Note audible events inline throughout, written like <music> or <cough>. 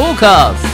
トーカーズ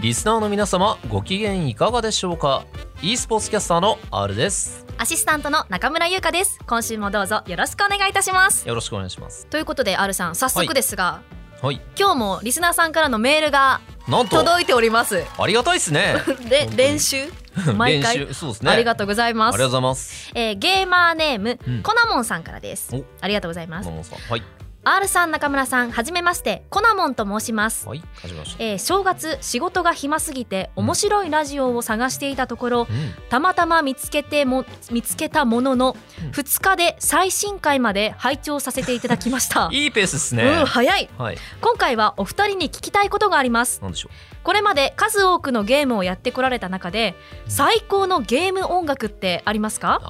リスナーの皆様ご機嫌いかがでしょうか？e スポーツキャスターの R です。アシスタントの中村優香です。今週もどうぞよろしくお願いいたします。よろしくお願いします。ということで R さん早速ですが、はい。今日もリスナーさんからのメールがなんと。届いております。ありがたいですね。<laughs> で練習？毎回。そうですね。ありがとうございます。ありがとうございます。えーゲーマーネーム、うん。コナモンさんからです。お。ありがとうございます。はい R さん中村さんはじめましてコナモンと申します。はい始めましたえー正月仕事が暇すぎて面白いラジオを探していたところ、うん。たまたま見つけても見つけたものの、うん。2日で最新回まで拝聴させていただきました。<laughs> いいペースですうねん、早い。はい。今回はお二人に聞きたいことがあります。なんでしょこれまで数多くのゲームをやってこられた中でうん。最高のゲーム音楽ってありますうか、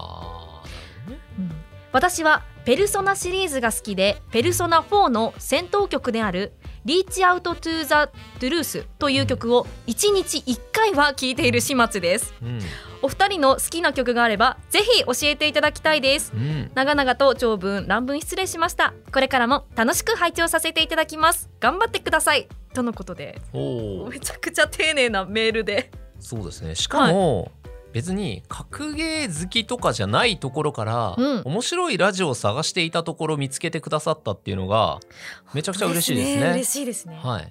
うん。私はペルソナシリーズが好きでペルソナ4の戦闘曲である Reach Out To The Truth という曲を1日1回は聴いている始末です。うん。お二人の好きな曲があればぜひ教えていただきたいです。うん。長々と長文乱文失礼しました。これからも楽しく拝聴させていただきます。頑張ってください。とのことで。めちゃくちゃ丁寧なメールで。そうですね。しかも、別に格ゲー好きとかじゃないところから、うん。面白いラジオを探していたところを見つけてくださったっていうのがめちゃくちゃ嬉しいですね。嬉しいですね。はい。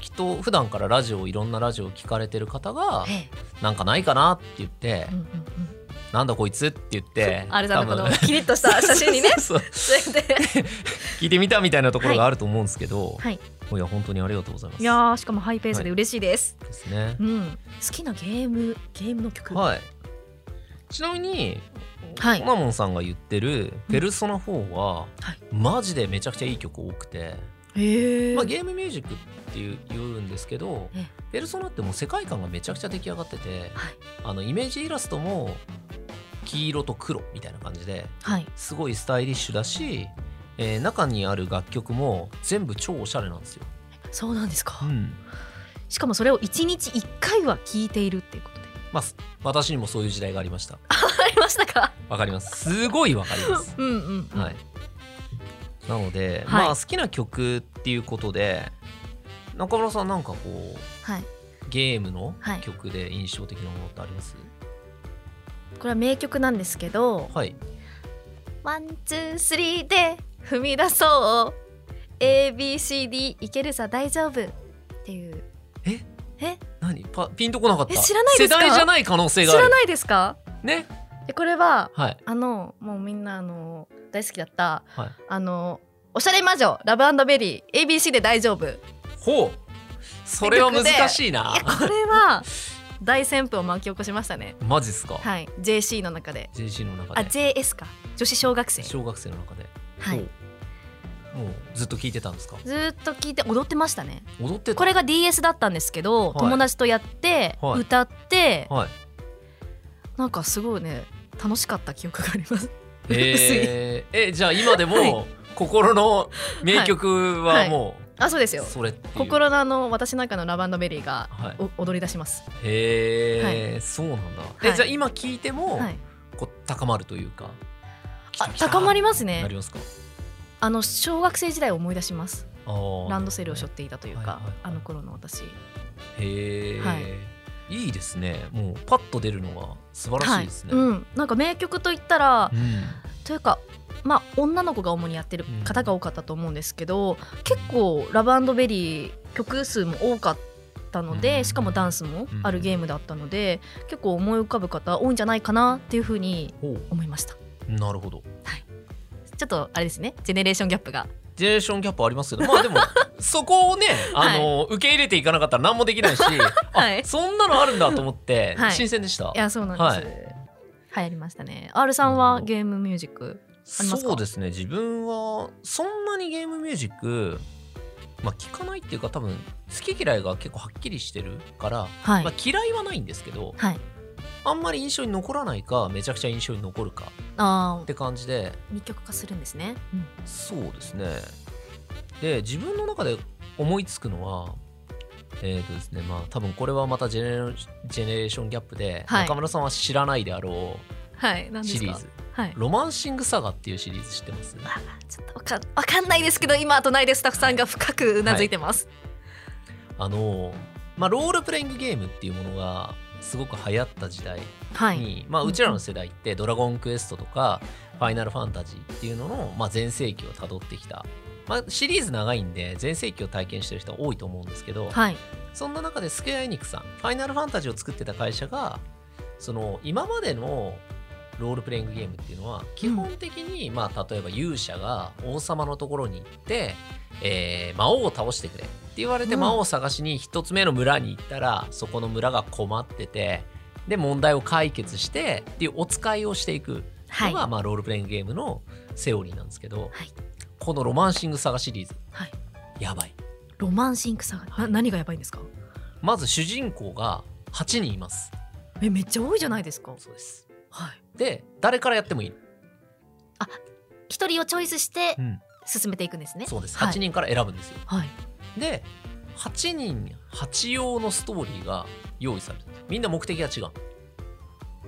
きっと普段からラジオいろんなラジオを聞かれてる方がえなんかないかなって言ってえうんうんなんだこいつって言ってうん、あれさんのこのキリッとした <laughs> 写真にね。そ <laughs> うそれで。聞いてみたみたいなところがあると思うんですけど、はい。い、や本当にありがとうございます。いやーしかもハイペースで嬉しいです、ですね。うん。好きなゲームゲームの曲。はい。ちなみにはい。コナモンさんが言ってる「ペルソナ4は」はい。マジでめちゃくちゃいい曲多くて、まあ、ゲームミュージックっていう言うんですけどえ「ペルソナ」ってもう世界観がめちゃくちゃ出来上がっててはい。あのイメージイラストも黄色と黒みたいな感じではい。すごいスタイリッシュだし、えー中にある楽曲も全部超おしゃれなんですよ。そうなんですか、うん。しかもそれを1日1回は聞いているっていうことで。まあ、す。私にもそういう時代がありました。<laughs> ありましたか？わかります。すごいわかります。<laughs> うんうん、うん、はい、なので、はい。まあ好きな曲っていうことで中村さんなんかこうはい。ゲームのはい。曲で印象的なものってあります？これは名曲なんですけどはい、 one two three で踏み出そう。ABCD いけるさ大丈夫。っていう。え？え？何？ピンとこなかった。え知らないですか？世代じゃない可能性がある。知らないですか？ね？えこれははい。あのもうみんなあの大好きだったはい。あのおしゃれ魔女ラブベリー ABC で大丈夫。いほう。それは難しいな。やこれは <laughs> 大旋風を巻き起こしましたね。マジっすか、はい。JC の中で。JC の中あで JS か。女子小学生。小学生の中で。はい。もうずっと聞いてたんですか？ずーっと聞いて踊ってましたね。踊ってた？これが DS だったんですけど、はい。友達とやって、はい。歌ってはい。なんかすごいね楽しかった記憶があります。えー、<laughs> えじゃあ今でも心の名曲はもあそうですうよ。それ心のあの私の中のラブベリーがはい。お踊り出します。へえ、そうなんだ。え、はい。じゃあ今聞いても、はい。こう高まるというか。あ高まりまますね。なりますか？あの小学生時代を思い出します。ランドセルを背負っていたというか、はいはいはい。あの頃の私。へえ、、はいいですね。もうパッと出るのが素晴らしいですね。はい。うん、なんか名曲といったら、うん。というかまあ女の子が主にやってる方が多かったと思うんですけど、結構ラブベリー曲数も多かったので、うん。しかもダンスもあるゲームだったので、結構思い浮かぶ方多いんじゃないかなっていうふうにほ思いました。うなるほど。ちょっとあれですね。ジェネレーションギャップがジェネレーションギャップありますけど、まあでも <laughs> そこをね、あの、受け入れていかなかったら何もできないし、<laughs> はい。あそんなのあるんだと思って、はい。新鮮でした。い。やそうなんです、はい。流行りましたね。R さんはゲームミュージックありますか？そうですね。自分はそんなにゲームミュージックまあ聞かないっていうか多分好き嫌いが結構はっきりしてるから、はい、まあ、嫌いはないんですけどはいあんまり印象に残らないかめちゃくちゃ印象に残るかあって感じで。二極化するんですね、うん。そうですね。で自分の中で思いつくのはえーとですねまあ多分これはまたジェネレーションジェネレーションギャップで、はい。中村さんは知らないであろうシリーズ。はい「ロマンシングサガ」っていうシリーズ知ってます？あちょっとわかんわかんないですけど今隣でスタッフさんが深くうなずいてます、あのまあロールプレイングゲームっていうものがすごく流行った時代はい、に、まあうちらの世代って「ドラゴンクエスト」とか「ファイナルファンタジー」っていうのの、まあ、全盛期をたどってきた、まあ、シリーズ長いんで全盛期を体験してる人は多いと思うんですけど、はい。そんな中でスクエアエニックさん、ファイナルファンタジーを作ってた会社が、その今までのロールプレイングゲームっていうのは、基本的に、まあ例えば勇者が王様のところに行って、えー魔王を倒してくれ言われてうん。魔王を探しに一つ目の村に行ったら、そこの村が困ってて、で問題を解決してっていうお使いをしていく。はい。のが、まあロールプレイングゲームのセオリーなんですけど、はい。このロマンシングサガシリーズ、はい。やばい。ロマンシングサガ、な何がやばいんですか？まず主人公が8人います。えめっちゃ多いじゃないですか。そうです。はい。で誰からやってもいい、一人をチョイスしてうん、進めていくんですね。そうです。はい。8人から選ぶんですよ、はいで8人8用のストーリーが用意されてるみんな目的が違う。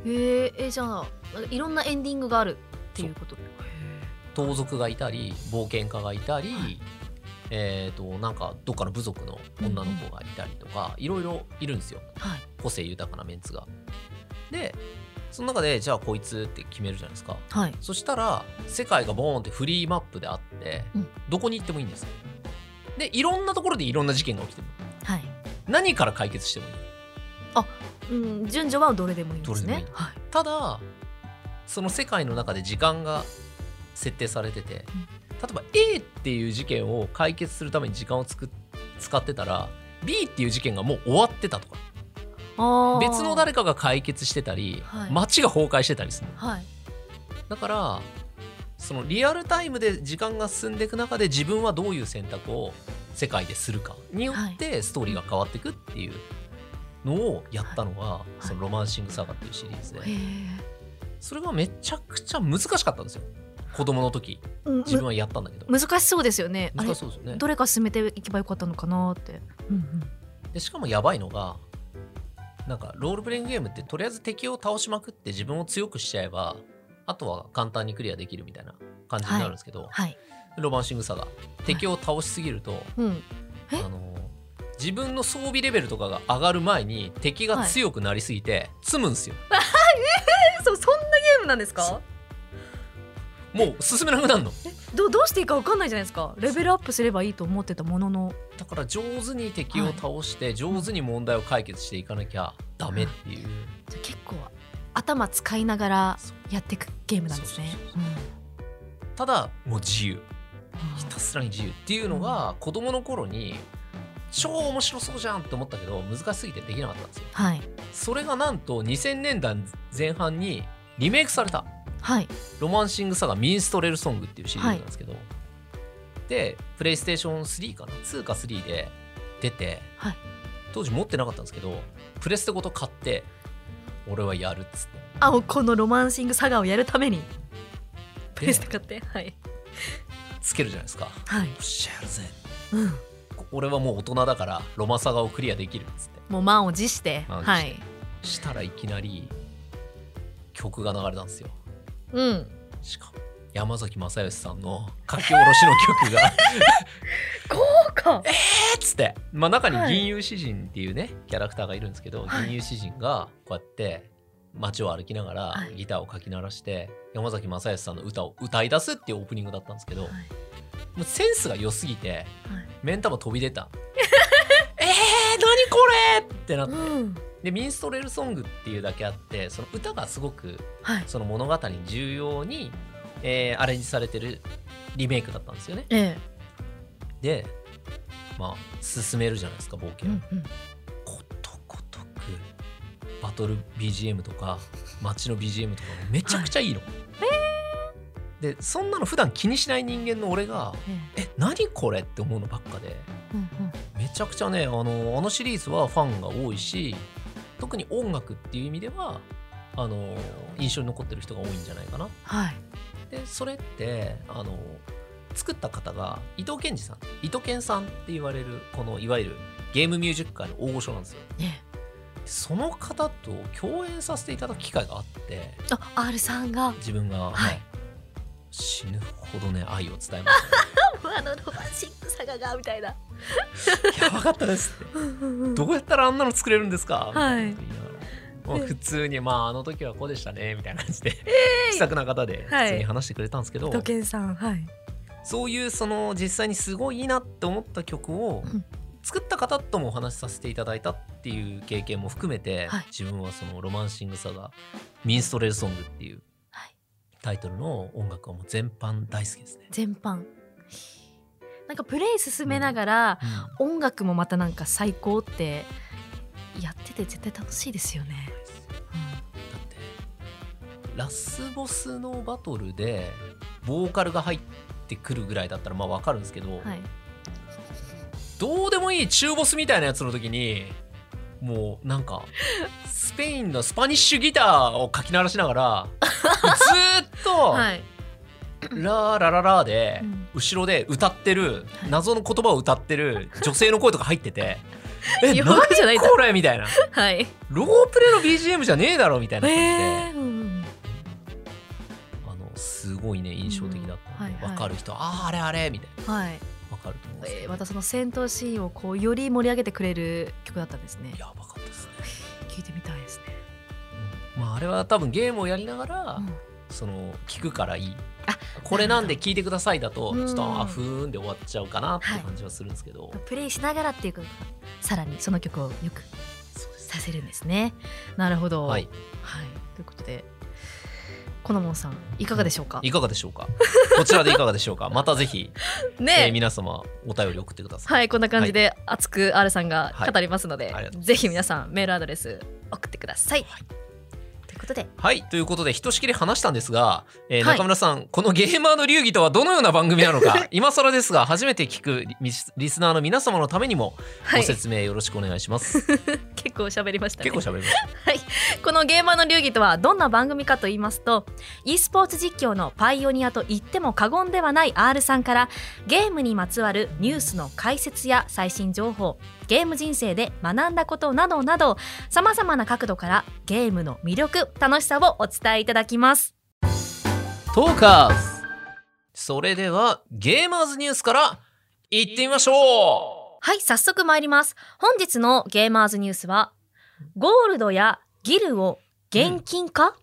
えー、えじゃあいろんなエンディングがあるっていうこと？で盗賊がいたり冒険家がいたり、はい。えっ、となんかどっかの部族の女の子がいたりとか、いろいろいるんですよ。はい。個性豊かなメンツが。でその中でじゃあこいつって決めるじゃないですか。はい。そしたら世界がボーンってフリーマップであって、うん。どこに行ってもいいんですよでいろんなところでいろんな事件が起きてるはい。何から解決してもいい。うん順序はどれでもいいんですね。はい。ただその世界の中で時間が設定されてて、例えば A っていう事件を解決するために時間をつく使ってたら B っていう事件がもう終わってたとか。別の誰かが解決してたり、はい。街が崩壊してたりするの。はい。だからそのリアルタイムで時間が進んでいく中で自分はどういう選択を世界でするかによってストーリーが変わっていくっていうのをやったのが、い。そのロマンシングサガっていうシリーズで、それがめちゃくちゃ難しかったんですよ。子供の時。うん自分はやったんだけど。む難しそうですよね。難しそうですよね。どれか進めていけばよかったのかなって、うんうん、でしかもやばいのがなんかロールプレイングゲームってとりあえず敵を倒しまくって自分を強くしちゃえばあとは簡単にクリアできるみたいな感じになるんですけど、はい。ロマンシングサガ敵を倒しすぎると、うん。え？あの自分の装備レベルとかが上がる前に敵が強くなりすぎて積むんですよ、<laughs> えそうそんなゲームなんですそかもう進めなくなるの。どどうしていいかわかんないじゃないですか。レベルアップすればいいと思ってたものの。だから上手に敵を倒して上手に問題を解決していかなきゃダメっていう、じゃあ結構頭使いながらやっていくゲームなんですね。ただもう自由。ひたすらに自由っていうのが子供の頃に超面白そうじゃんって思ったけど難しすぎてできなかったんですよ。はい。それがなんと2000年代前半にリメイクされた。はい。ロマンシングサガミンストレルソングっていうシリーズなんですけど、でプレイステーション3かな2か3で出て、はい。当時持ってなかったんですけどプレステごと買って俺はやるっつって。あこのロマンシングサガをやるために。プレステで買って。はい。つけるじゃないですか。よはい、っしゃやるぜ。うん、俺はもう大人だからロマサガをクリアできるっつって。もう満を持して。はい。したらいきなり曲が流れたんですよ。うん。しかも山崎正義さんの書き下ろしの曲が。そうかえっつって、まあ、中にはい。銀融詩人っていうね、キャラクターがいるんですけど、はい。銀融詩人がこうやって街を歩きながらはい。ギターをかき鳴らして、山崎正義さんの歌を歌い出すっていうオープニングだったんですけど、はい。もうセンスが良すぎてはい。目ん玉飛び出た。<laughs> えー、何これってなって、うん。でミンストレルソングっていうだけあってその歌がすごくはい。その物語に重要に、えーアレンジされてるリメイクだったんですよね。ええ。でまあ進めるじゃないですか冒う険、んうん。ことごとくバトル BGM とか街の BGM とかもめちゃくちゃいいの。でそんなの普段気にしない人間の俺がええ。何これって思うのばっかでえうんうん。めちゃくちゃねあのあのシリーズはファンが多いし特に音楽っていう意味ではあの印象に残ってる人が多いんじゃないかな。はいでそれってあの作った方が伊藤健二さん伊藤健さんって言われるこのいわゆるゲームミュージック界の大御所なんですよ。ね。その方と共演させていただく機会があってあ R さんが。自分が、はい。はい。死ぬほどね愛を伝えましたね。<laughs> あのロマンシックさががみたいな。やばかったですって。どうやったらあんなの作れるんですか？みたい。なこと言いな。がら、まあ、普通にまああの時はこうでしたねみたいな感じで、気さくな方ではい。普通に話してくれたんですけど、土建さんはい。そういうその実際にすごいいいなって思った曲をうん。作った方ともお話しさせていただいたっていう経験も含めて、はい。自分はそのロマンシングサガミンストレルソングっていうはい。タイトルの音楽はもう全般大好きですね。全般。なんかプレイ進めながら、音楽もまたなんか最高ってやってて絶対楽しいですよね、ラスボスのバトルでボーカルが入ってくるぐらいだったらまあわかるんですけど、うん、はい。どうでもいい中ボスみたいなやつの時にもうなんかスペインのスパニッシュギターをかき鳴らしながらずーっと <laughs> はい、「ラーラララ」でうん。後ろで歌ってるはい。謎の言葉を歌ってる女性の声とか入ってて「<laughs> え日何これ?」みたいな。はい。ロープレの BGM じゃねえだろみたいな感じで。すごいね印象的だったので、うんはいはい。分かる人あああれあれみたいな。はい、分かると思うんですけど、えーまたその戦闘シーンをこうより盛り上げてくれる曲だったんですね。やばかったですね、聞いてみたいですね、うん。まああれは多分ゲームをやりながら、うん。その聞くからいい。あこれなんで聞いてくださいだとうん。ちょっとあふーんで終わっちゃうかなって感じはするんですけど、プレイしながらっていうことがさらにその曲をよくさせるんですね。なるほど。はい。はい、ということでこのもんさんいかがでしょうか？いかがでしょうか？こちらでいかがでしょうか？<laughs> またぜひ、えーね皆様お便り送ってください、はいこんな感じで熱く R さんが語りますので、はい。ぜひ皆さんメールアドレス送ってください、はいことで。はい、ということでひとしきり話したんですが、えーはい。中村さんこのゲーマーの流儀とはどのような番組なのか今更ですが初めて聞くリリスナーの皆様のためにもはい。ご説明よろしくお願いします。<laughs> 結構喋りましたね。結構喋りました。このゲーマーの流儀とはどんな番組かと言いますと e スポーツ実況のパイオニアと言っても過言ではない R さんからゲームにまつわるニュースの解説や最新情報ゲーム人生で学んだことなどなどさまざまな角度からゲームの魅力楽しさをお伝えいただきます。トーカーズ。それではゲーマーズニュースからいってみましょはい早速参ります。本日のゲーマーズニュースはゴールドやギルを現金化、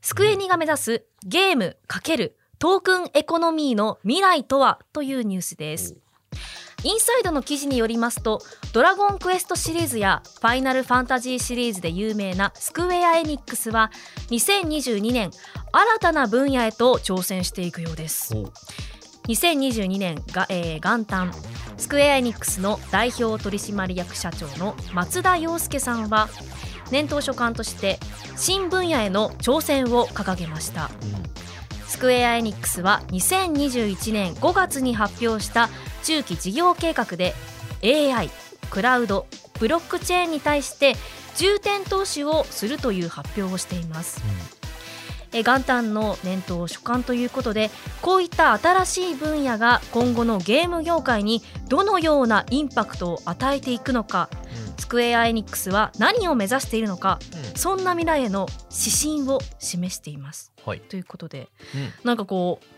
スクエニが目指すゲーム×トークンエコノミーの未来とは？というニュースですインサイドの記事によりますとドラゴンクエストシリーズやファイナルファンタジーシリーズで有名なスクウェアエニックスは2022年新たな分野へと挑戦していくようです。う。2022年が、えー元旦スクエアエニックスの代表取締役社長の松田洋介さんは年頭所管として新分野への挑戦を掲げました。スクエアエニックスは2021年5月に発表した中期事業計画で AI クラウドブロックチェーンに対して重点投資をするという発表をしています。えー元旦の年頭所管ということでこういった新しい分野が今後のゲーム業界にどのようなインパクトを与えていくのかスクエア・エニックスは何を目指しているのかうんうん。そんな未来への指針を示しています。はい、ということで。うん。なんかこう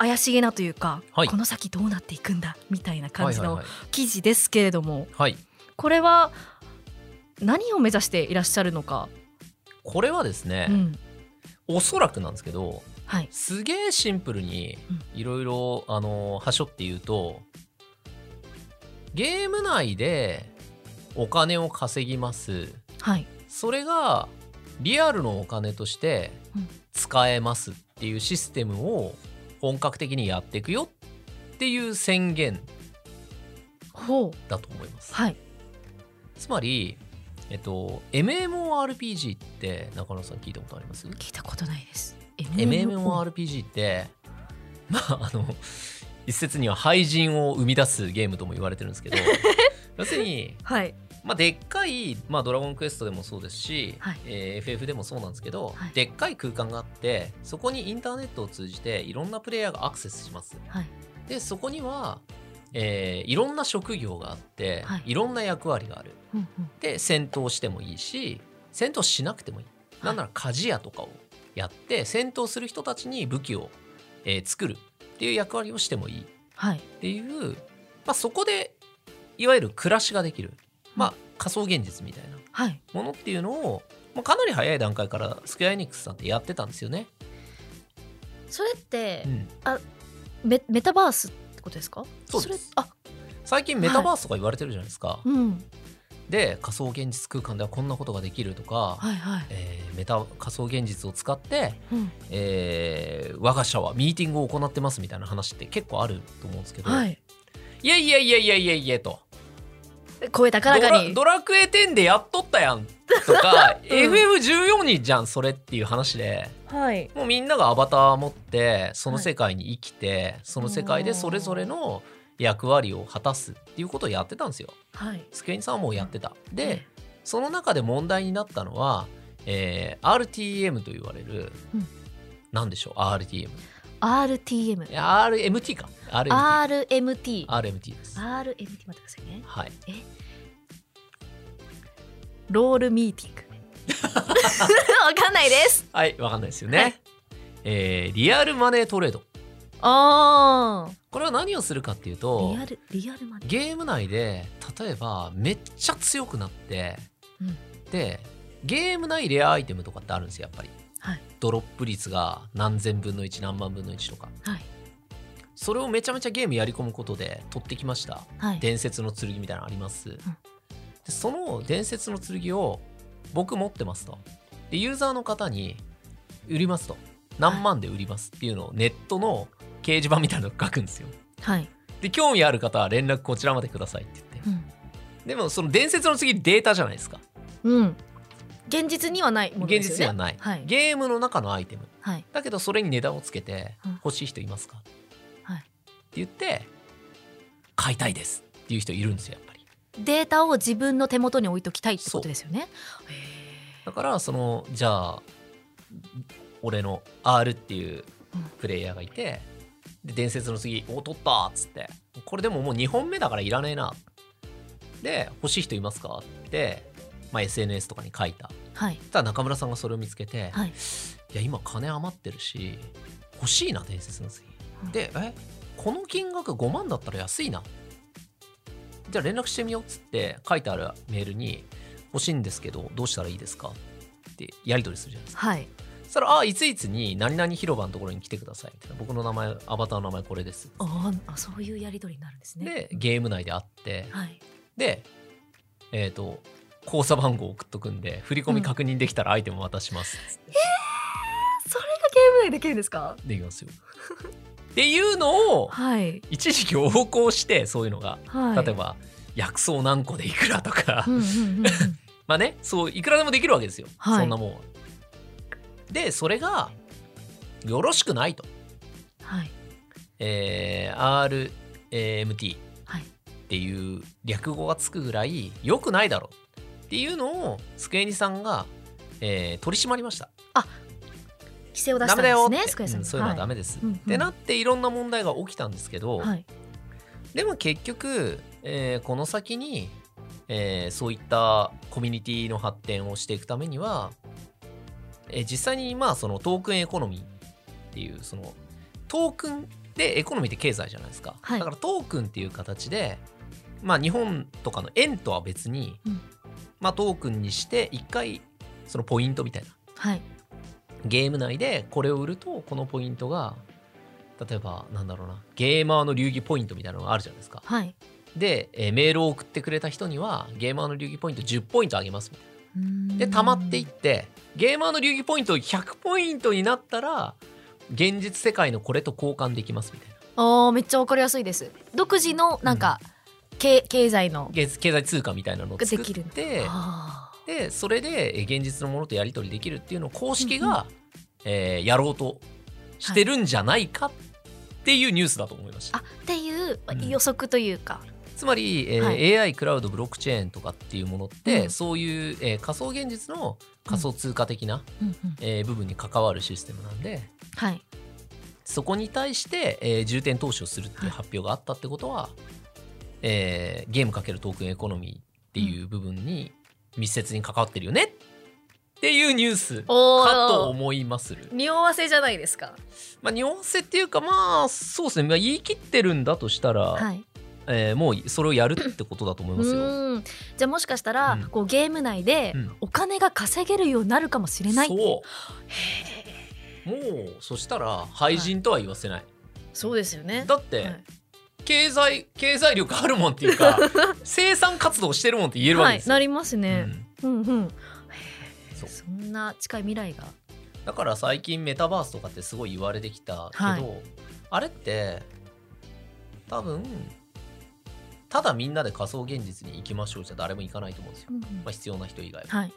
怪しげなというか、はい。この先どうなっていくんだみたいな感じの記事ですけれども、はい、これは何を目指していらっしゃるのか、これはですね、うん。おそらくなんですけどはい。すげえシンプルにいろいろあのはしょって言うとゲーム内でお金を稼ぎます。はい。それがリアルのお金としてうん。使えますっていうシステムを本格的にやっていくよっていう宣言だと思います。はいつまり、えっと、MMORPG って中野さん聞いたことあります？聞いたことないです。MMORPG ってまああの一説には廃人を生み出すゲームとも言われてるんですけど <laughs> 要するに、はいまあ、でっかい、まあ、ドラゴンクエストでもそうですし、はい。えー FF でもそうなんですけど、はい。でっかい空間があってそこにインターネットを通じていろんなプレイヤーがアクセスします。はい。でそこにはえーいろんな職業があって、はい。い、ろんな役割がある。うんうん。で戦闘してもいいし戦闘しなくてもいい、なんなら鍛冶屋とかをやって戦闘する人たちに武器を、えー作るっていう役割をしてもいい。はい。っていう、まあ、そこでいわゆる暮らしができる、まあ、仮想現実みたいなはい。ものっていうのを、まあ、かなり早い段階からスクエアエニックスさんってやってたんですよね。それってうん。メメタバースってことですか？そうです。れあ。最近メタバースとか言われてるじゃないですか。うん。で仮想現実空間ではこんなことができるとか、はいはい。えーメタ仮想現実を使って、うん。えー我が社はミーティングを行ってますみたいな話って結構あると思うんですけど、はい。いやいやいやいやいやいやと声高らかに。ドラクエ10でやっとったやん。とか、<laughs> うん。FF14 にじゃんそれっていう話で。はい。もうみんながアバターを持ってその世界に生きて、その世界でそれぞれの役割を果たすっていうことをやってたんですよ。はい。スケニさんはもうやってた。で、えその中で問題になったのは、えー RTM と言われる、うん。なんでしょう RTM RTM RMT か。RMT RMT です。RMT 待ってくださいね。はい、ロールミーティング。<laughs> わかんないです。はい、わかんないですよね。はい。えーリアルマネートレード。あー。これは何をするかっていうとリアルリアルマネゲーム内で例えばめっちゃ強くなって、うん。でゲーム内レアアイテムとかってあるんですよやっぱり。はいドロップ率が何千分の1何万分の1とか。はい。それをめちゃめちゃゲームやり込むことで取ってきました。はい。伝説の剣みたいなのあります、でその伝説の剣を僕持ってますと。でユーザーの方に売りますと。何万で売りますっていうのをネットの掲示板みたいなの書くんですよ。はい。で興味ある方は連絡こちらまでくださいって言って。うん。でもその伝説の次データじゃないですか。うん現実にはないもので現すよね。実にはない、はい。ゲームの中のアイテム。はい。だけどそれに値段をつけてうん。欲しい人いますか、はい。って言って買いたいです。っていう人いるんですよやっぱり。データを自分の手元に置いときたいってことですよね。だからそのじゃあ俺の R っていううん。プレイヤーがいてで伝説の次「お取った!」っつって。これでももう2本目だからいらねえな。で欲しい人いますか？って、まあ、SNS とかに書いた。はい。そしたら中村さんがそれを見つけて、はい。いや今金余ってるし欲しいな伝説の次。うん。でえこの金額5万だったら安いな。じゃあ連絡してみようっつって書いてあるメールに欲しいんですけどどうしたらいいですか？ってやり取りするじゃないですか。はい。そしたらあいついつに何々広場のところに来てください。みたいな。僕の名前アバターの名前これです。あーあそういうやり取りになるんですね。でゲーム内で会って。はい。でえっ、と口座番号送っとくんで振り込み確認できたらアイテム渡します。っつってそれがゲーム内できるんですか？できますよ。<laughs> っていうのをはい。一時期横行してそういうのが。はい。例えば薬草何個でいくらとか、うんうんうんうん。<laughs> まあねそういくらでもできるわけですよ、はい。そんなもん。は。でそれがよろしくないと、はい。えー RMT はい。っていう略語がつくぐらい良くないだろうっていうのをスクエニさんが、えー取り締まりました。規制を出しダたんですねスクエアさんうんそういうのはダメです、うんうん。ってなっていろんな問題が起きたんですけど、はい。でも結局、えーこの先に、えーそういったコミュニティの発展をしていくためには、えー実際にまあそのトークンエコノミーっていうそのトークンでエコノミーって経済じゃないですか、はい。だからトークンっていう形でまあ日本とかの円とは別に、うんまあトークンにして一回そのポイントみたいな。はい。ゲーム内でこれを売るとこのポイントが例えばなんだろうなゲーマーの流儀ポイントみたいなのがあるじゃないですか。はい。で、えーメールを送ってくれた人にはゲーマーの流儀ポイント10ポイントあげますみたいな。で溜まっていってゲーマーの流儀ポイント100ポイントになったら現実世界のこれと交換できますみたいな。あーめっちゃわかりやすいです。独自のなんか、経経済の経経済通貨みたいなのを作できるってあでそれでえー現実のものとやり取りできるっていうのを公式が、えーやろうとしてるんじゃないかっていうニュースだと思いました。ーあっていううん。予測というか、つまり、えーはい。AI クラウドブロックチェーンとかっていうものって、うん。そういう、えー仮想現実の仮想通貨的な、うん。うんえー部分に関わるシステムなんではい。そこに対して、えー重点投資をするっていう発表があったってことは、えーゲームかけるトークンエコノミーっていう部分に密接に関わってるよねっていうニュースかとー思いまする。匂わせじゃないですか。まあ、匂わせっていうかまあそうですね、まあ、言い切ってるんだとしたら、はい。えーもうそれをやるってことだと思いうますよ。ん。じゃあもしかしたら、うん。こうゲーム内でうん。お金が稼げるようになるかもしれないって。そう。もうそしたら廃人とは言わせない、そうですよね。だって、はい経済経済力あるもんっていうか <laughs> 生産活動してるもんって言えるわけですよ、はいなりますね、うん、うんそう。そんな近い未来が。うんだから最近メタバースとかってすごい言われてきたけど、はい。あれって多分ただみんなで仮想現実に行きましょうじゃ誰も行かないと思うんですよ、うんうん。まあ、必要な人以外は。はい。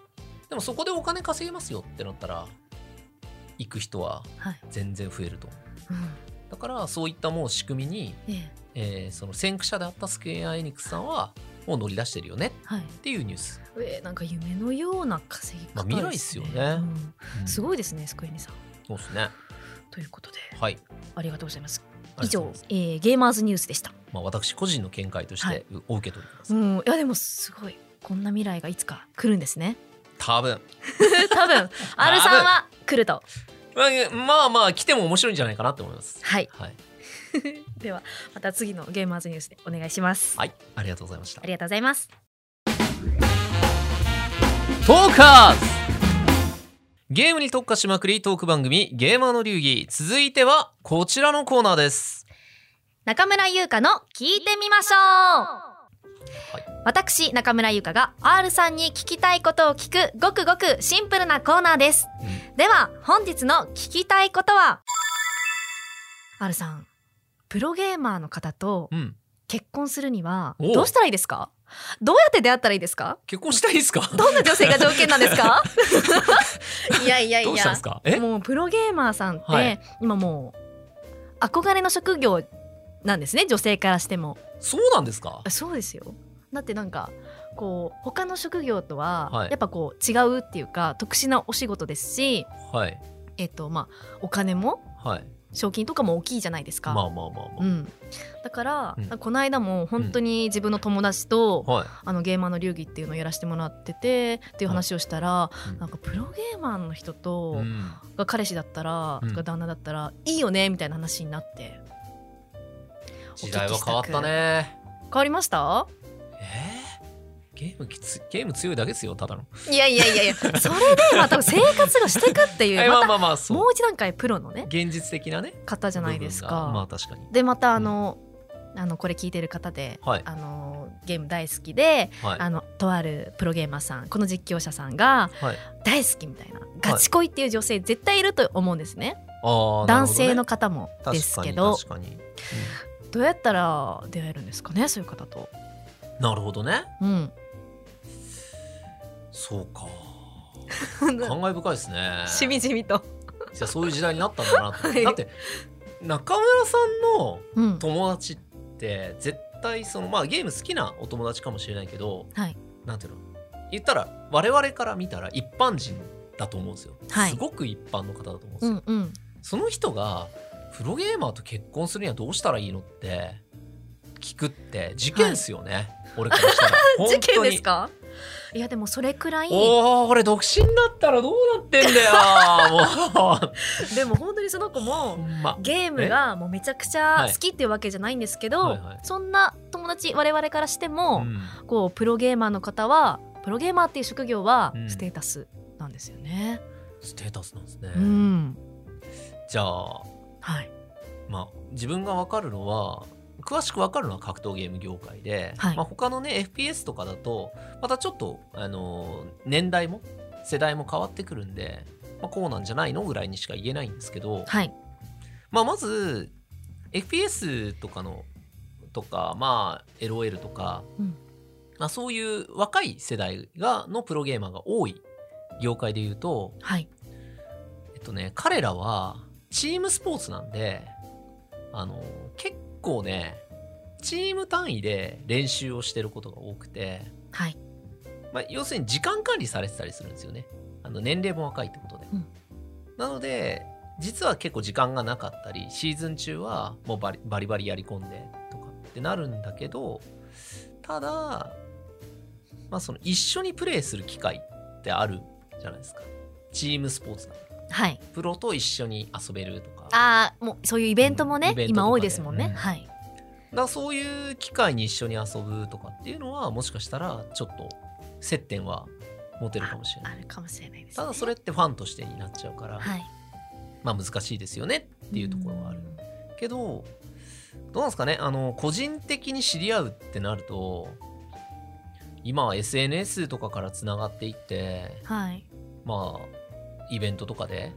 でもそこでお金稼げますよってなったら行く人ははい、全然増えると。思ううん。だからそういったもう仕組みに、ええーその先駆者であったスクエア・エニックスさんはもう乗り出してるよねっていうニュース、えーなんか夢のような稼ぎ方まあ未来っですよねうん。すごいですねスクエニさん。そうですね。ということで。はい。ありがとうございます。以上えーゲーマーズニュースでした。まあ、私個人の見解としはてお受け取ります、うん。いやでもすごい。こんな未来がいつか来るんですね。多分。<laughs> 多分。<laughs> R さんは来ると。まあまあまあ来ても面白いんじゃないかなって思います。はい。はい、<laughs> ではまた次のゲーマーズニュースでお願いします。はい、ありがとうございました。ありがとうございます。トーカーズ。ゲームに特化しまくりトーク番組ゲーマーの流儀。続いてはこちらのコーナーです。中村優香の聞いてみましょう、い。私中村優香が R さんに聞きたいことを聞くごくごくシンプルなコーナーです、では本日の聞きたいことは？R さんプロゲーマーの方とうん。結婚するにはどうしたらいいですか？どうやって出会ったらいいですか？結婚したいですか？どんな女性が条件なんですか？<laughs> いやいやいや。どうしたんですか？え？もうプロゲーマーさんって、はい。今もう憧れの職業なんですね女性からしても。そうなんですか？あそうですよ。だってなんかこう他の職業とははい。やっぱこう違うっていうか特殊なお仕事ですしはい。えっとまあお金もはい賞金とかも大きいじゃないですか、まあまあまあまうん、だから、うん。この間も本当に自分の友達と、あはい。あのゲーマーの流儀っていうのをやらせてもらっててっていう話をしたら、うん。なんかプロゲーマーの人と、うん。が彼氏だったら、うん。旦那だったらいいよねみたいな話になって。時代は変わったね。変わりました？えー、ゲームきつゲーム強いだけですよただの。いやいやいやいやそれでまた生活がしてくっていう <laughs> えまあまあまあそう。もう一段階プロのね現実的なね方じゃないですか。まあ確かに。でまたあの、あのこれ聞いてる方で、はい。あのゲーム大好きで、はい。あのとあるプロゲーマーさんこの実況者さんがはい。大好きみたいなガチ恋っていう女性絶対いると思うんですね、あー男性の方もですけど。確かに確かどうやったら出会えるんですかねそういう方と。になるほどね。うん、そうか。<laughs> 感慨深いですね。しみじみと。じゃあそういう時代になったんだなと、<laughs> はい。だって中村さんのうん、友達って絶対そのまあゲーム好きなお友達かもしれないけどはい。なんていうの？言ったら我々から見たら一般人だと思うんですよ、はい。すごく一般の方だと思うんですよ、うんうん。その人がプロゲーマーと結婚するにはどうしたらいいのって聞くって事件っすよね、俺からしたら。本 <laughs> 当事に件ですか？いやでもそれくらい。おお俺独身だったらどうなってんだよ。<laughs> もう。でも本当にその子ほもんま。ゲームがもうめちゃくちゃ好きっていうわけじゃないんですけど、はい。はいそんな友達我々からしても、うん。こうプロゲーマーの方はプロゲーマーっていう職業はうん。ステータスなんですよね。ステータスなんですね、うん、じゃあはい。まあ自分が分かるのは詳しく分かるのは格闘ゲーム業界で、はい。まあ、他のね FPS とかだとまたちょっと、あのー年代も世代も変わってくるんで、まあ、こうなんじゃないのぐらいにしか言えないんですけど、はい。まあ、まず FPS とかのとか、まあ、LOL とか、うん。まあ、そういう若い世代がのプロゲーマーが多い業界で言うと、はい。えっとね、彼らはチームスポーツなんで、あの、結構ね、チーム単位で練習をしてることが多くて、はいまあ、要するに時間管理されてたりするんですよね。あの年齢も若いってことで。うんなので、実は結構時間がなかったり、シーズン中はもうバリバリバリやり込んでとかってなるんだけど、ただ、まあ、その一緒にプレーする機会ってあるじゃないですかチームスポーツだはい。プロと一緒に遊べるとか。ああもうそういうイベントもね、イベントとかで今多いですもんね、うんはい。だそういう機会に一緒に遊ぶとかっていうのはもしかしたらちょっと接点は持てるかもしれない。あるかもしれないです、ね、ただそれってファンとしてになっちゃうから、はい。まあ難しいですよねっていうところはある。けどどうなんですかね？あの個人的に知り合うってなると今は SNS とかからつながっていってはい、まあイベントとかで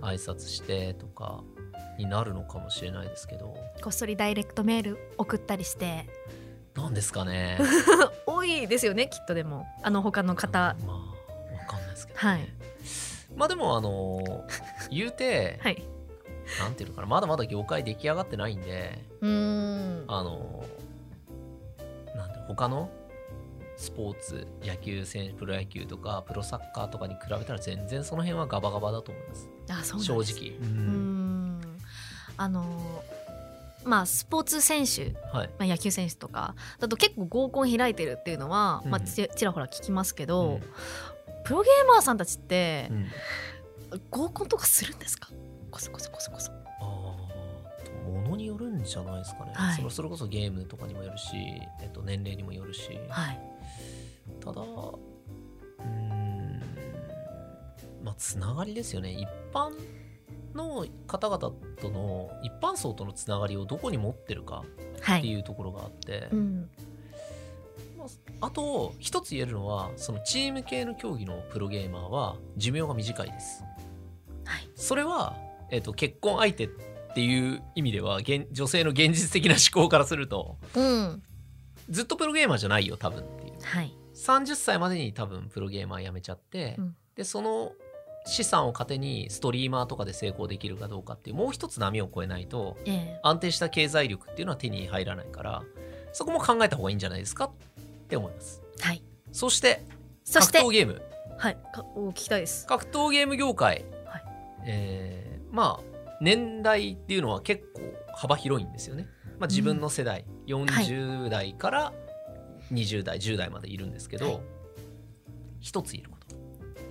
挨拶してとかになるのかもしれないですけど。こっそりダイレクトメール送ったりして。なんですかね。<laughs> 多いですよねきっとでも。あの他の方。まあわかんないですけど、ね、はい。まあでもあの言うて、<laughs> はい。なんていうのかな。まだまだ業界出来上がってないんでうーん。あのなんて他のスポーツ野球選手プロ野球とかプロサッカーとかに比べたら全然その辺はガバガバだと思います。あそう正です。直、うん。あのまあスポーツ選手、はい。まあ、野球選手とかだと結構合コン開いてるっていうのは、まあ、うんちちらほら聞きますけど、うん。プロゲーマーさんたちってうん。合コンとかするんですか？こそこそこそこそ。あーものんじゃないですかね、はい。そのそれこそゲームとかにもよるし、えっと、年齢にもよるし。はい。ただうーんまあつながりですよね。一般の方々との一般層とのつながりをどこに持ってるかってはい、いうところがあって、うん、まああと一つ言えるのはそのチーム系の競技のプロゲーマーは寿命が短いです。はい。それは、えっと結婚相手っていう意味では現女性の現実的な思考からするとうん。ずっとプロゲーマーじゃないよ多分っていう。はい。30歳までに多分プロゲーマー辞めちゃって、うん。でその資産を糧にストリーマーとかで成功できるかどうかっていうもう一つ波を越えないとええ。安定した経済力っていうのは手に入らないからそこも考えた方がいいんじゃないですかって思います。はい。そしてそして格闘ゲーム。はい。かお聞きたいです。格闘ゲーム業界、はい。えーまあ年代っていうのは結構幅広いんですよね、まあ、自分の世代、40代から20代10代までいるんですけど、はい。一つ言えること。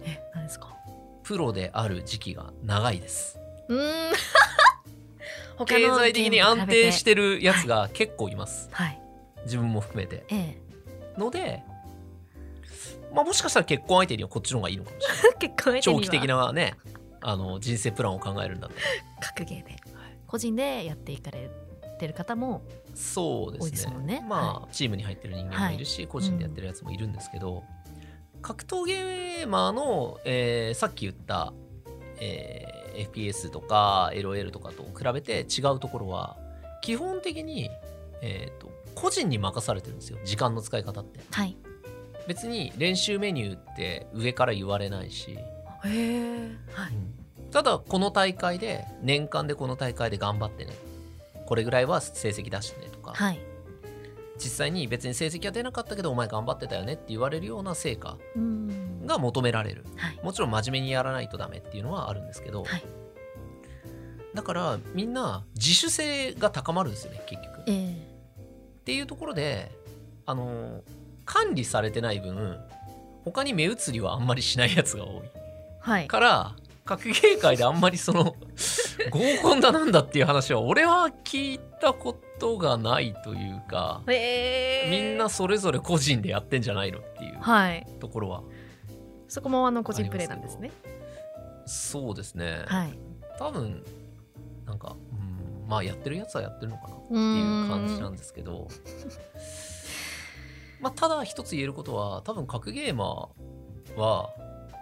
え何ですか？プロである時期が長いです。うーん。<laughs> 他経の済的に安定してるやつが結構います、はい。自分も含めて。えのでまあもしかしたら結婚相手にはこっちの方がいいのかもしれない。え <laughs> 結構相手には。長期的なねあの人生プランを考えるんだったら格ゲーで。個人でやっていかれてる方もそうですね。ですね。まあ、チームに入ってる人間もいるし、個人でやってるやつもいるんですけど、格闘ゲーマーの、えーさっき言った、えー FPS とか LOL とかと比べて違うところは基本的に、えーと個人に任されてるんですよ。時間の使い方って。はい。別に練習メニューって上から言われないし、へえはい。ただこの大会で年間でこの大会で頑張ってね。これぐらいは成績出してねとか、はい。実際に別に成績は出なかったけどお前頑張ってたよねって言われるような成果が求められる。はい。もちろん真面目にやらないとダメっていうのはあるんですけど、はい。だからみんな自主性が高まるんですよね結局。っえ。えていうところであの管理されてない分他に目移りはあんまりしないやつが多いから格ゲー界であんまりその <laughs> 合コンだなんだっていう話は俺は聞いたことがないというかへえみんなそれぞれ個人でやってんじゃないのっていうはい。ところは。そこもあの個人プレイなんですね。そうですね、はい。多分なんか、うん、まあやってるやつはやってるのかなってういう感じーなんですけど。<laughs> まあただ一つ言えることは多分格ゲーマーは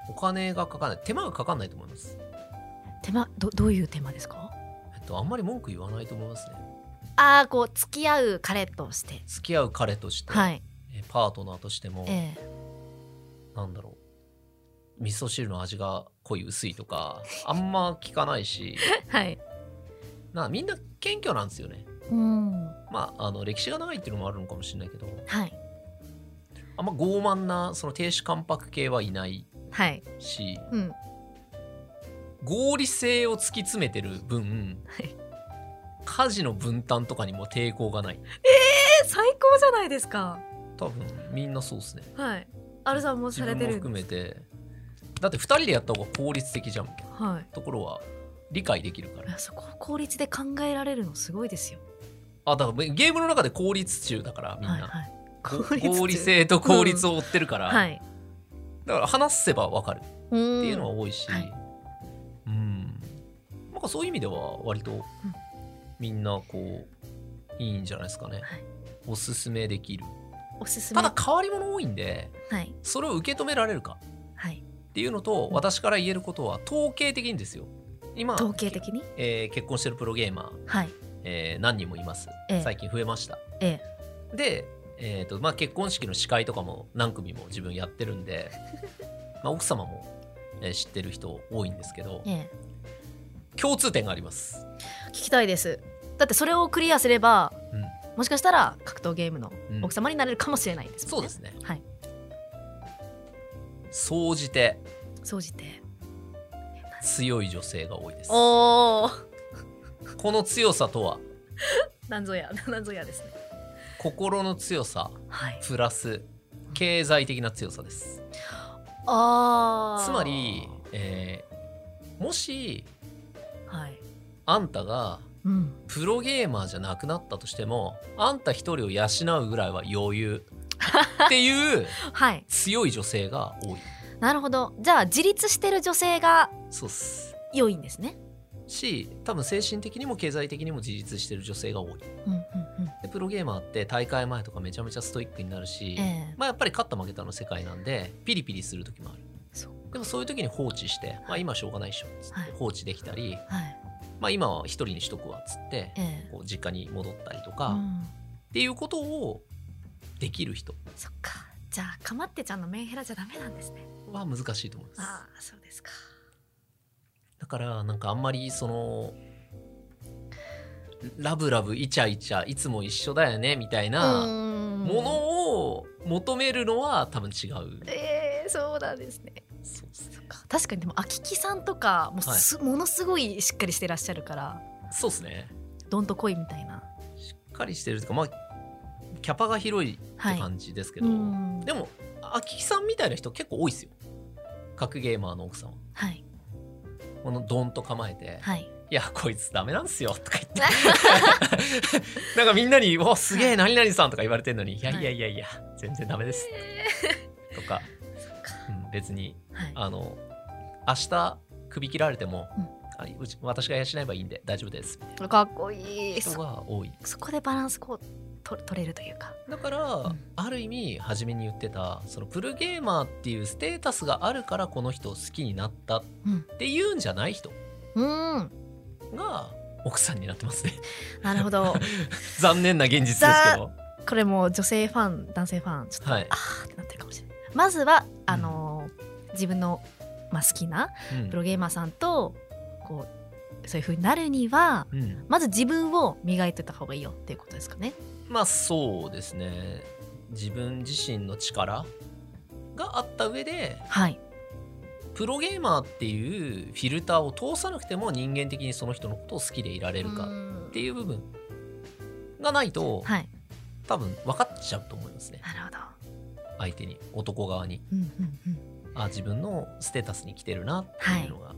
お金がかかんない。手間がかかんないと思います、手間どどういう手間ですか？えっと、あんまり文句言わないと思いますね。ああこう付き合う彼として。付き合う彼として、はい。えパートナーとしても、ええ。なんだろう。味噌汁の味が濃い薄いとかあんま聞かないし。<laughs> はい。なみんな謙虚なんですよね。うん。まああの歴史が長いっていうのもあるのかもしれないけど。はい。あんま傲慢なその亭主関白系はいないはい。しうん。合理性を突き詰めてる分はい。家事の分担とかにも抵抗がない。え最高じゃないですか。多分みんなそうですね。はい。アルさんも自されてる含めて。だって2人でやった方が効率的じゃん。みたいなはい。ところは理解できるかいら。やそこを効率で考えられるのすごいですよ。あだからゲームの中で効率中だからみんな、はいはい。こ効率中。合理性と効率を追ってるから、はいだから話せば分かる。っていうのは多いし、はい。うん。なんかそういう意味では割とみんなこういいんじゃないですかね、はい。おすすめできる。おすすめ。ただ変わり者多いんではい。それを受け止められるか。はい。っていうのと私から言えることは統計的にですよ。今、統計的に？えー結婚してるプロゲーマー、はい。えー何人もいます。ええ。最近増えました。ええ。で、えーとまあ、結婚式の司会とかも何組も自分やってるんで、<laughs> まあ、奥様も、えー知ってる人多いんですけどええ。共通点があります、聞きたいです。だってそれをクリアすればうん、もしかしたら格闘ゲームのうん。奥様になれるかもしれないですもんね、そうですね。はい。総じて総じて。強い女性が多いです。おおこの強さとは？<laughs> なんぞや <laughs> なんぞやですね心の強さはい。プラス経済的な強さです。ああつまり、えーもしはい。あんたがうん。プロゲーマーじゃなくなったとしてもあんた一人を養うぐらいは余裕。っていう <laughs> はい。強い女性が多い。なるほど。じゃあ自立してる女性がそうっす。良いんですね。し多分精神的にも経済的にも自立してる女性が多い。うんうんうん。でプロゲーマーって大会前とかめちゃめちゃストイックになるし、ええ。まあやっぱり勝った負けたの世界なんでピリピリする時もある。でもそういう時に放置して、まあ、今しょうがないっしょっつっはい。て放置できたり、はい。まあ、今は一人にしとくわっつってええ。こう実家に戻ったりとか、っうん。ていうことをできる人。そっか。じゃあかまってちゃんのメンヘラじゃダメなんですね。は難しいと思います。ああそうですか。だからなんかあんまりそのラブラブイチャイチャいつも一緒だよねみたいなもものを求めるのは多分違う。えー、そうなんですね。そうっすね。確かにでも秋木さんとかもうす、ものすごいしっかりしてらっしゃるから。そうっすね。どんと来いみたいな。しっかりしてるというかまあキャパが広いってはい。感じですけど、うん。でも秋木さんみたいな人結構多いですよ。格ゲーマーの奥さんは。はい。このドンと構えて。はい「いやこいつダメなんすよ」とか言って。<laughs> なんかみんなに「おすげえ何々さん」とか言われてんのに「いやいやいやいや全然ダメです」とか、うん別にはい。あの明日首切られても、うん。私が養えばいいんで大丈夫です。かっこいい。な人そが多い。そこでバランスこうと取れるというか。だから、ん。ある意味初めに言ってたそのプルゲーマーっていうステータスがあるからこの人を好きになったっうん。ていうんじゃない人。うんが奥さんになってますね。なるほど。<laughs> 残念な現実ですけど。これもう女性ファン男性ファンちょっと、はい。あーってなってるかもしれない。まずはあのー自分の、まあ、好きなうん。プロゲーマーさんとこうそういう風になるにはうん。まず自分を磨いてた方がいいよっていうことですかね。まあそうですね。自分自身の力があった上ではい。プロゲーマーっていうフィルターを通さなくても人間的にその人のことを好きでいられるかっていう部分がないと、はい。多分分かっちゃうと思いますねなるほど。相手に男側にうんうんうん。あ自分のステータスに来てるなっていうのが、な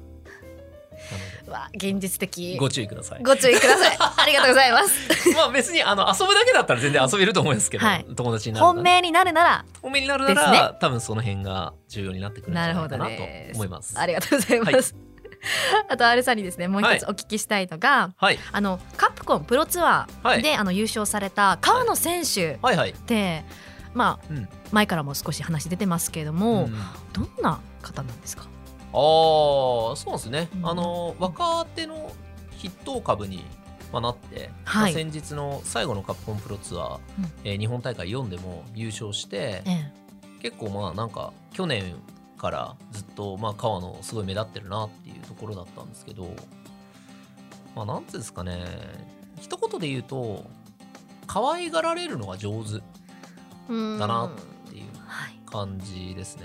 わ現実の的。でご注意ください。ご注意ください。<laughs> ありがとうございます。まあ別にあの遊ぶだけだったら全然遊べると思うんですけど、はい。友達になると本命になるなら本命になるなら、です多分その辺が重要になってくるんじゃないかななるほどと思います。ありがとうございます。あと R さんにですねもう一つお聞きしたいのが、はい。あのカプコンプロツアーで、あの優勝された川野選手はい。はいって、まあうん。前からも少し話出てますけれども、うん。どんな方なんですか？ああそうですね、うん。あの若手の筆頭株にまあなって、はい。まあ先日の最後のカプコンプロツアー、うん。えー日本大会4でも優勝してえ結構まあなんか去年からずっとまあ川野すごい目立ってるなっていうところだったんですけどまあなんていうんですかね。一言で言うと可愛がられるのが上手えだなっていうはい。感じですね。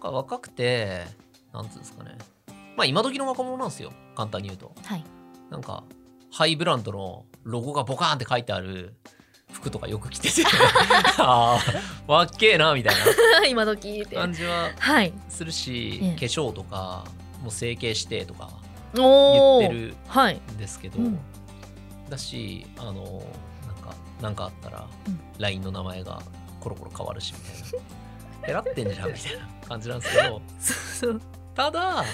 か若くて、なんつうんですかね。まあ今時の若者なんですよ。簡単に言うと。はい。なんか、ハイブランドのロゴがボカーンって書いてある、服とかよく着てて。<laughs> あーわっけえなみたい <laughs> 今時って。な感じははい。するし、ええ。化粧とかもう整形してとか言ってるはいんですけど、うんだしあのなんかなんかあったら、うん。LINE の名前がコロコロ変わるしみたいな。ってんじゃんみたいな感じなんですけど <laughs> ただ、ま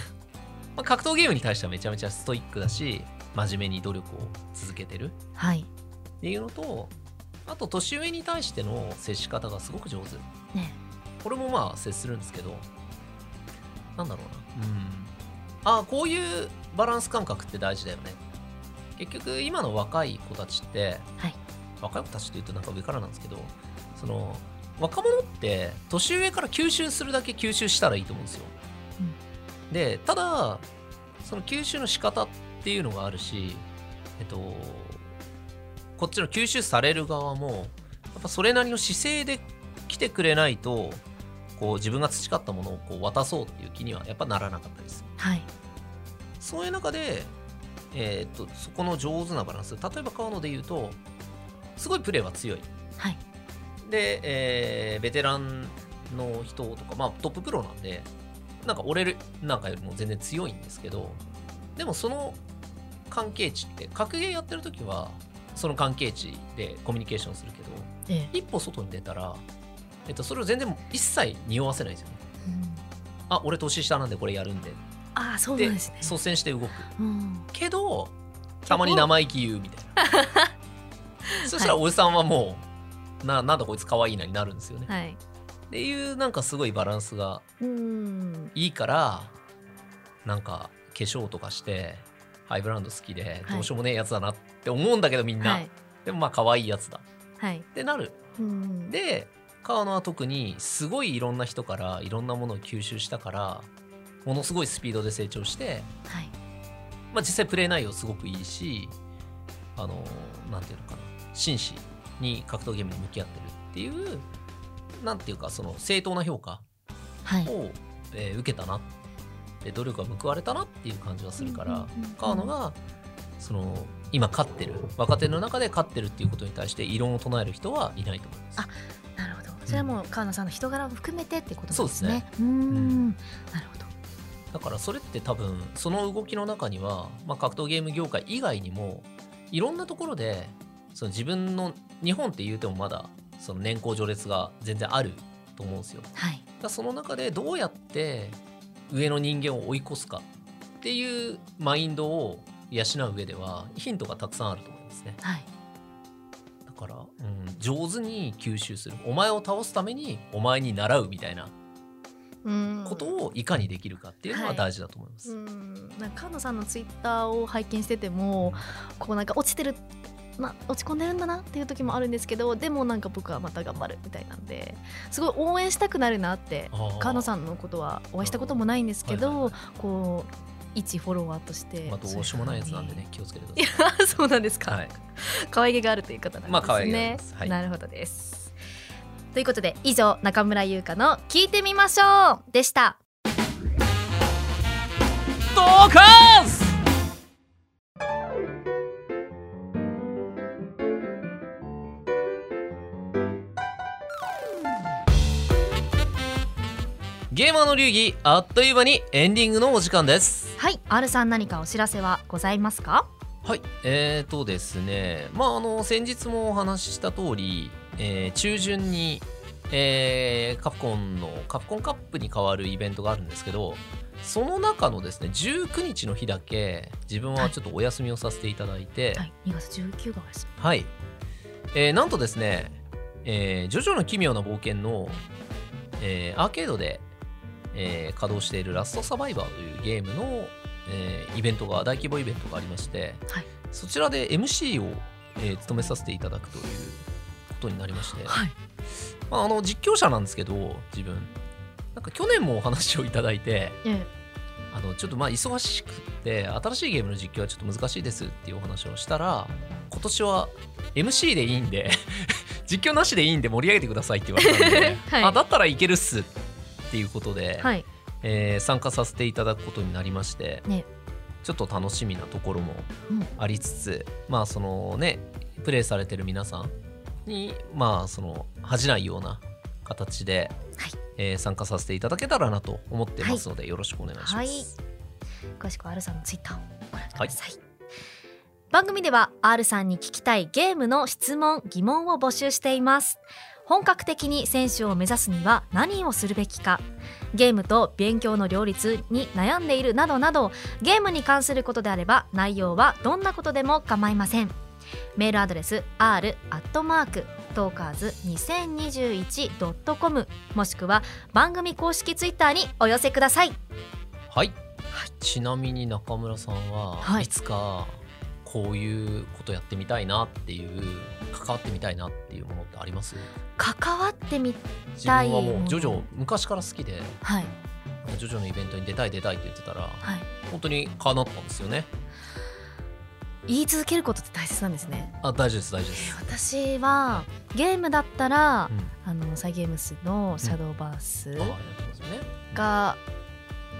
あ、格闘ゲームに対してはめちゃめちゃストイックだし真面目に努力を続けてる。はい。っていうのとあと年上に対しての接し方がすごく上手。ね。これもまあ接するんですけどなんだろうな。うん。あこういうバランス感覚って大事だよね。結局今の若い子たちって、はい。若い子たちっていうとなんか上からなんですけどその若者って年上から吸収するだけ吸収したらいいと思うんですよ、でただその吸収の仕方っていうのがあるしえっとこっちの吸収される側もやっぱそれなりの姿勢で来てくれないとこう自分が培ったものをこう渡そうっていう気にはやっぱならなかったです。はい。そういう中で、えーっとそこの上手なバランス。例えば川野で言うとすごいプレーは強い。はいで、えーベテランの人とか、まあ、トッププロなんでなんか俺なんかよりも全然強いんですけどでもその関係値って格ゲーやってる時はその関係値でコミュニケーションするけどええ。一歩外に出たら、えっと、それを全然一切匂わせないんですよね。うん。あ俺年下なんでこれやるんで。ああそうでなんですね。率先して動く。うん。けどたまに生意気言うみたいな。<laughs> そしたらおじさんはもうななんだこいつ可愛いなになるんですよね。はい。っていうなんかすごいバランスがうん。いいからなんか化粧とかしてハイブランド好きではい。どうしようもねえやつだなって思うんだけどみんな、はい。でもまあ可愛いやつだ。はい。ってなる。うんで川野は特にすごいいろんな人からいろんなものを吸収したからものすごいスピードで成長して、はい。まあ、実際プレイ内容すごくいいしあのなんていうのかな。真摯に格闘ゲームに向き合ってるっていうなんていうかその正当な評価はい。を、えー受けたなで努力が報われたなっていう感じはするから、川野がその今勝ってる若手の中で勝ってるっていうことに対して異論を唱える人はいないと思います。あなるほど。それはもう川野さんの人柄を含めてってことですね。そうですね。ん。なるほど。だからそれって多分その動きの中には、まあ、格闘ゲーム業界以外にもいろんなところでその自分の日本って言うてもまだその年功序列が全然あると思うんですよ。はい。らその中でどうやって上の人間を追い越すかっていうマインドを養う上ではヒントがたくさんあると思いますね。はい。だから、うん、上手に吸収する。お前を倒すためにお前に習うみたいなうん。ことをいかにできるかっていうのははい。大事だと思います。うん。なんか川野さんのツイッターを拝見しててもこうなんか落ちてるな落ち込んでるんだなっていう時もあるんですけどでもなんか僕はまた頑張るみたいなんですごい応援したくなるなって川野さんのことはお会いしたこともないんですけど、はいはいこう一フォロワーとして、まあ、どうしようもないやつなんでね気をつけてくいだやそうなんですか、さい。はい、可愛げがあるという方なんですね。まあ可愛げはいなるほどです。ということで以上中村優香の聞いてみましょうでした。ドカースゲーマーの流儀あっという間にエンディングのお時間ですはい R さん何かお知らせはございますか？はいえーとですねまああの先日もお話しした通り、えー中旬に、えーカプコンのカプコンカップに変わるイベントがあるんですけどその中のですね19日の日だけ自分はちょっとお休みをさせていただいて、はい2月19日です。はい、えーなんとですね、えージョジョの奇妙な冒険の、えーアーケードで、えー稼働しているラストサバイバーというゲームの、えーイベントが、大規模イベントがありまして、はい。そちらで MC を、えー務めさせていただくということになりまして、はい。まあ、あの実況者なんですけど、自分、なんか去年もお話をいただいて、えあのちょっとまあ忙しくって新しいゲームの実況はちょっと難しいですっていうお話をしたら今年は MC でいいんで <laughs> 実況なしでいいんで盛り上げてくださいって言われたんで、<laughs> はい。あだったらいけるっすっていうことで、えはい。えー参加させていただくことになりまして、ね。ちょっと楽しみなところもうん。ありつつ、まあそのねプレイされてる皆さんにまあその恥じないような形で、はい。えー参加させていただけたらなと思ってますので、よろしくお願いします。はい。詳しくは R さんのツイッターをご覧ください、番組では R さんに聞きたいゲームの質問疑問を募集しています本格的に選手を目指すには何をするべきか。ゲームと勉強の両立に悩んでいるなどなどゲームに関することであれば内容はどんなことでも構いません。メールアドレス r アットマークトーカーズ 2021.com もしくは番組公式ツイッターにお寄せください。はい、ちなみに中村さんは、はい。い、つかこういうことやってみたいなっていう関わってみたいなっていうものってあります？関わってみ自分はもうジョジョ昔から好きではい。ジョジョのイベントに出たい出たいって言ってたらはい。本当に叶ったんですよね。言い続けることって大切なんですね。あ大事です大事です、私はゲームだったらうん、あのサイ・ゲームスのシャドーバースあやっ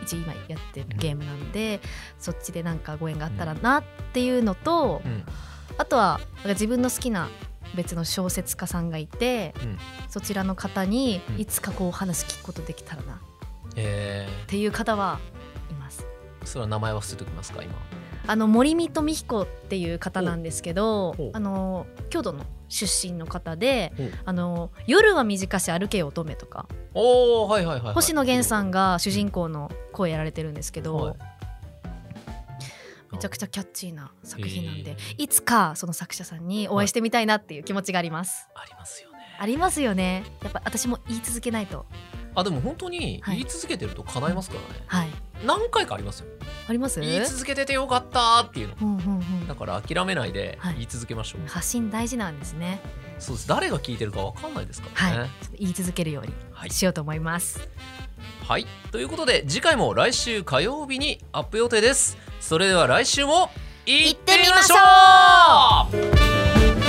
てますよねが一応今やってるゲームなんで、そっちでなんかご縁があったらなっていうのと、うん。あとは自分の好きな別の小説家さんがいて、うん。そちらの方にうん。いつかこうお話聞くことできたらなっえていう方はいます。ー、それは名前は伏せておきますか今あの森見富彦っていう方なんですけどあの郷土の出身の方でほう「あの夜は短し歩けよ乙女」とかはいはいはい、はい、星野源さんんが主人公の声やられてるんですけど、はい。めちゃくちゃキャッチーな作品なんでいつかその作者さんにお会いしてみたいなっていう気持ちがあります。ありますよね。ありますよね。やっぱ私も言い続けないとあでも本当に言い続けてると叶いますからね、はい、何回かありますよ。あります？言い続けててよかったっていうの、うんうんうん、だから諦めないで言い続けましょう、はい、発信大事なんですね。そうです。誰が聞いてるかわかんないですからね、はい、言い続けるようにしようと思います、はい、はい、ということで次回も来週火曜日にアップ予定です。それでは来週も行ってみましょう。